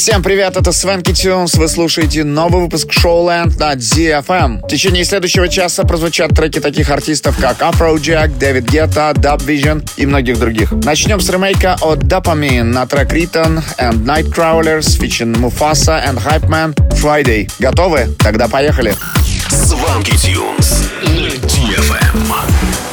Всем привет, это Свенки Тюнс. Вы слушаете новый выпуск Showland на DFM. В течение следующего часа прозвучат треки таких артистов, как Afrojack, Дэвид Гетта, Dub Vision и многих других. Начнем с ремейка от Dopamine на трек Written and Nightcrawlers, featuring Mufasa and Hype Man Friday. Готовы? Тогда поехали. Сванки Тюнс на DFM.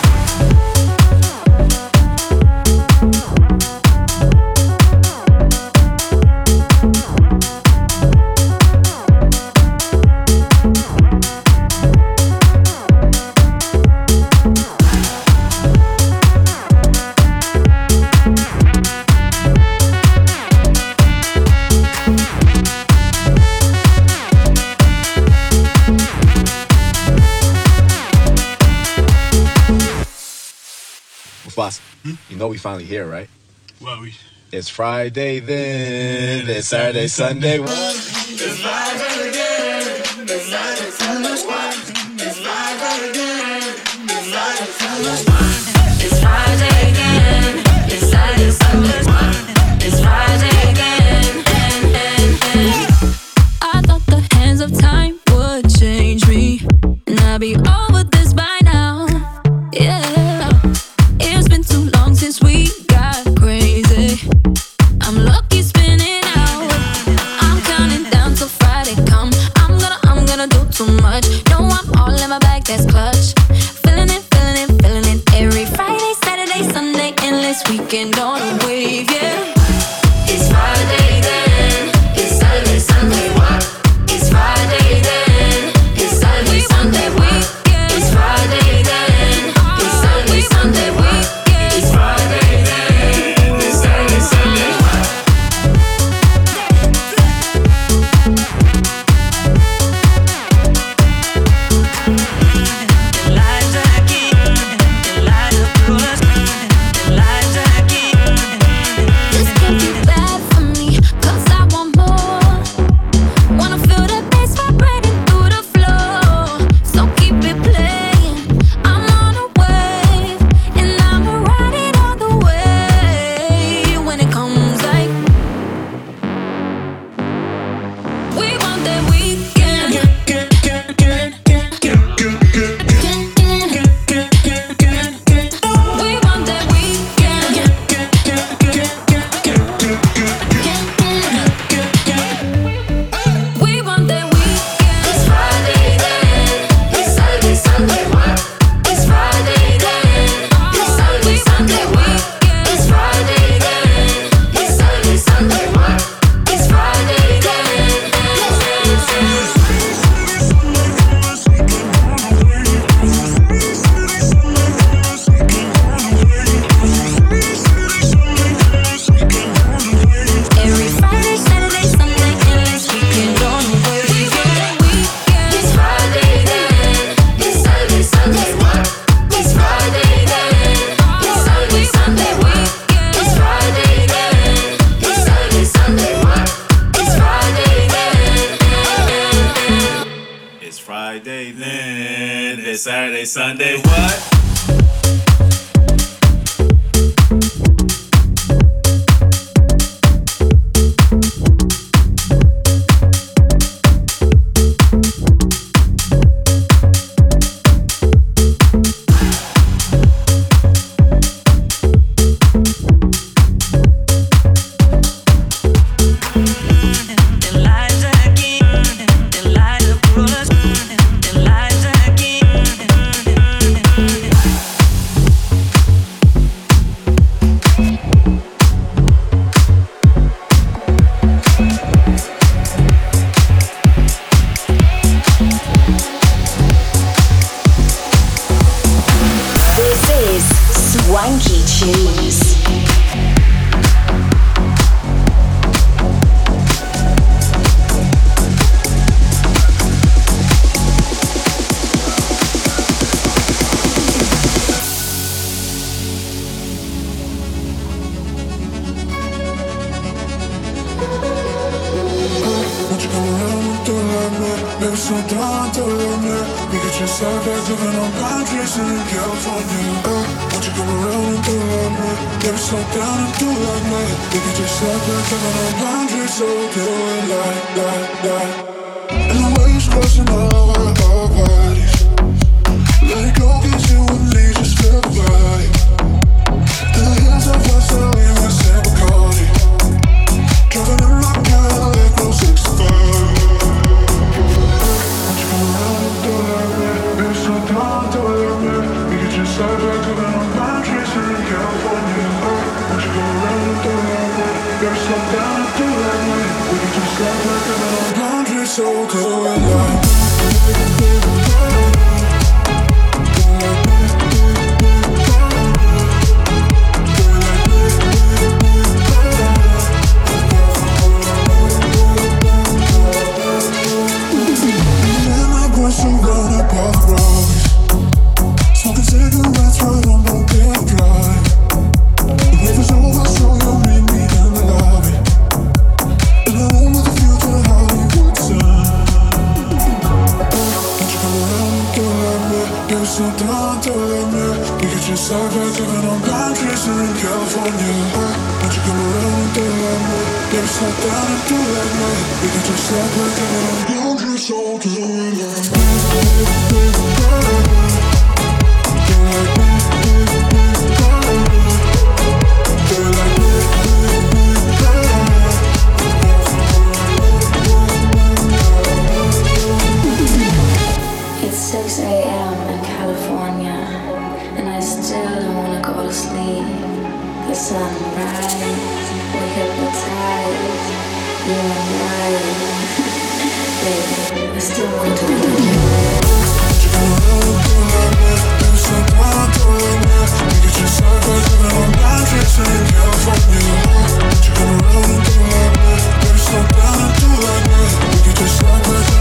Boss, you know we finally here, right? Well, we. It's Friday then, it's Saturday, Sunday. What? It's Friday again. It's Friday, Sunday. What? It's Friday again. It's Friday, Sunday. It's Friday again. It's Saturday, Sunday. It's Friday again. I thought the hands of time would change me, and I'd be over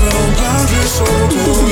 não abre solto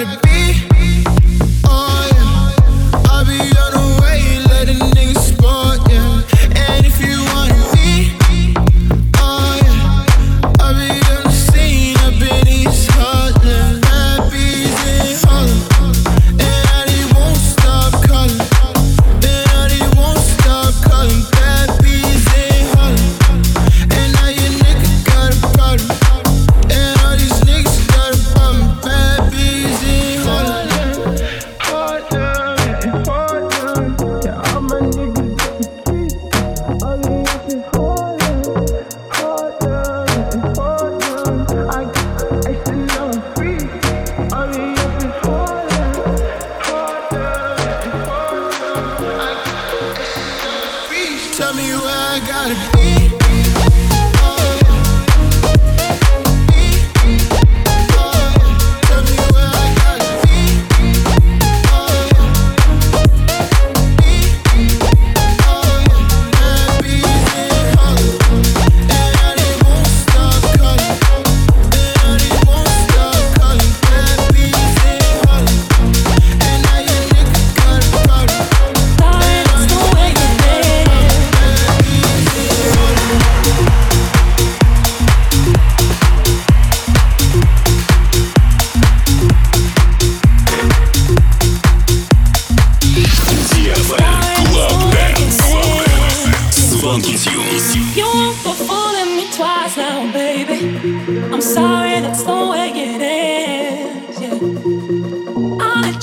gotta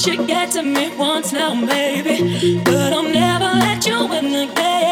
you get to me once now, maybe. But I'll never let you in again.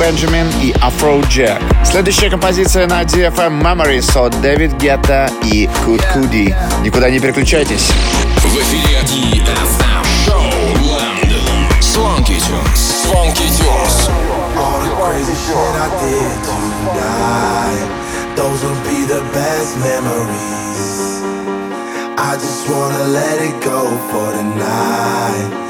Бенджамин и Afrojack. Следующая композиция на DFM Memories от Дэвид Гетта и Куд Куди. Никуда не переключайтесь. В эфире DFM Showland. Swanky Tunes. Swanky Tunes. All the crazy shit I did tonight. Those will be the best memories. I just wanna let it go for the night.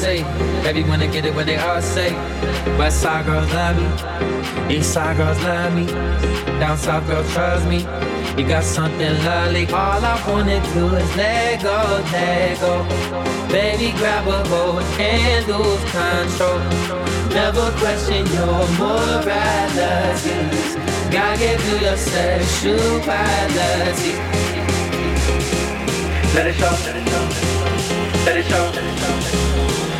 say. Everyone get it when they all say. West side girls love me. East side girls love me. Down south girls trust me. You got something lovely. All I wanna do is let go, let go. Baby, grab a hold and lose control. Never question your morality. God gave you your sexuality. Let it show. Let it show. Let it show.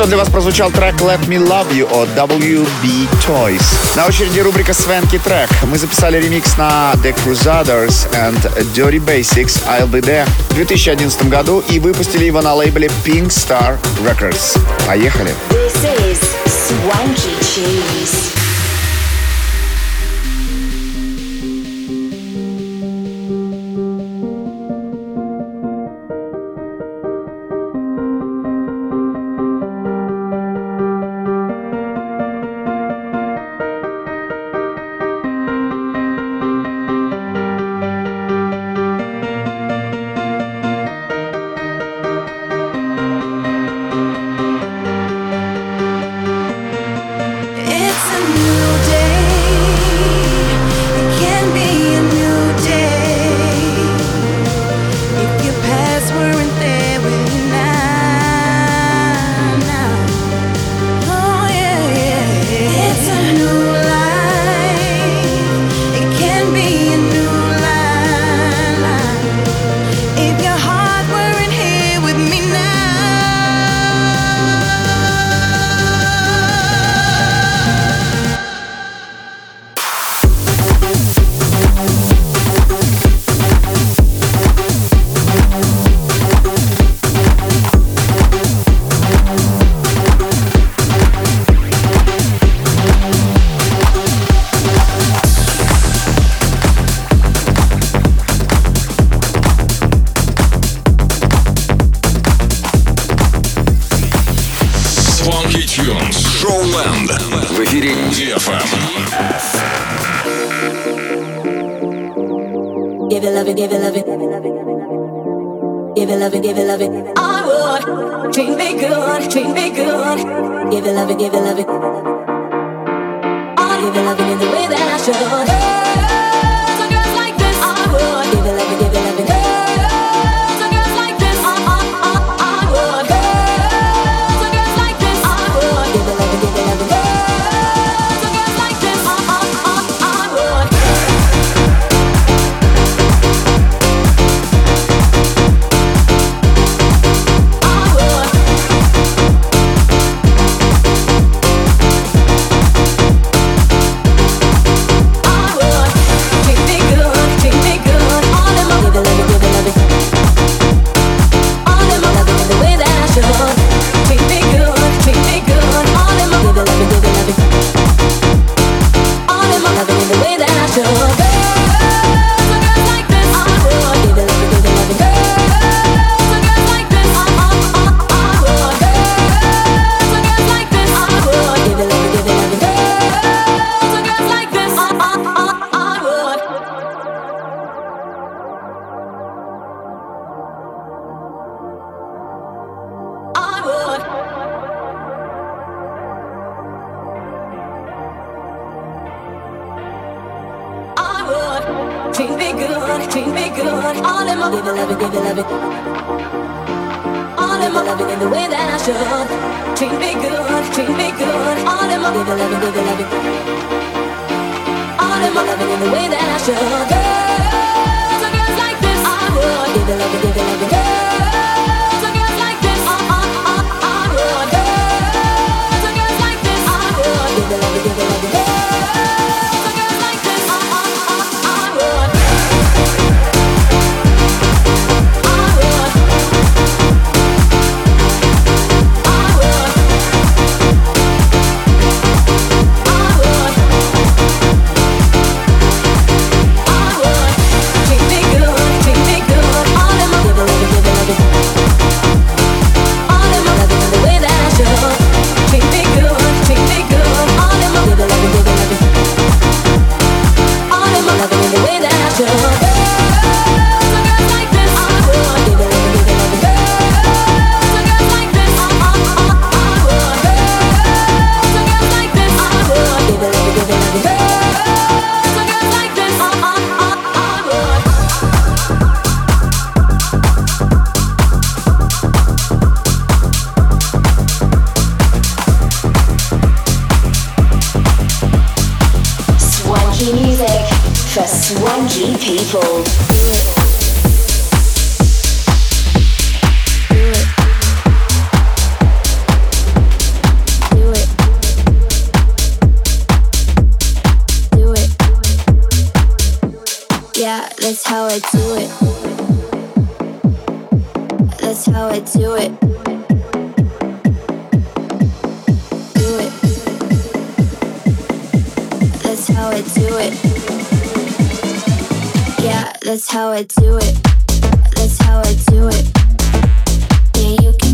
Что для вас прозвучал трек Let Me Love You от WB Toys. На очереди рубрика Свенки трек. Мы записали ремикс на The Crusaders and Dirty Basics I'll Be There в 2011 году и выпустили его на лейбле Pink Star Records. Поехали! This is Swanky Tunes. treat me good, treat me good. All in my people love it, give it, love it. All in my love it in the way that I should. Treat me good, treat me good. All in my people love it, give it, love it. All in my love it in the way that I should. Girls, girls like this, I would give it, love it, give it, love it. Girls, that's how I do it. Do it. That's how I do it. Yeah, that's how I do it. That's how I do it. Yeah, you can.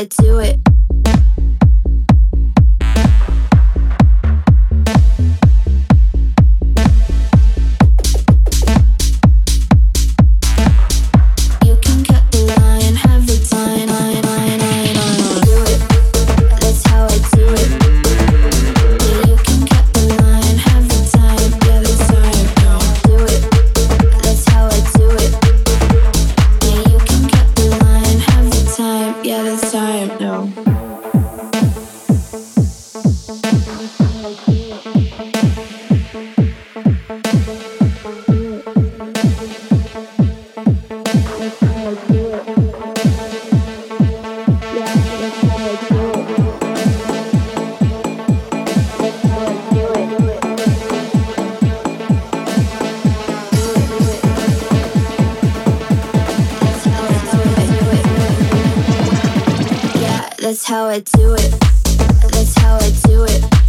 I do it. That's how I do it. That's how I do it.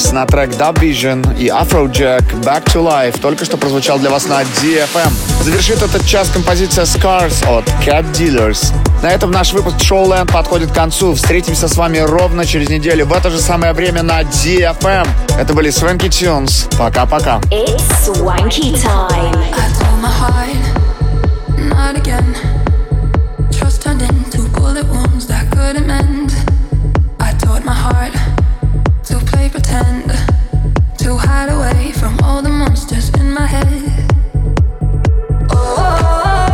Scores на трек Dub Vision и Afrojack Back to Life только что прозвучал для вас на DFM. Завершит этот час композиция Scars от Cat Dealers. На этом наш выпуск Showland подходит к концу. Встретимся с вами ровно через неделю в это же самое время на DFM. Это были Swanky Tunes. Пока-пока. It's Swanky time. I told my heart, not again. Trust turned into bullet wounds that couldn't mend. I taught my heart hide away from all the monsters in my head. Oh,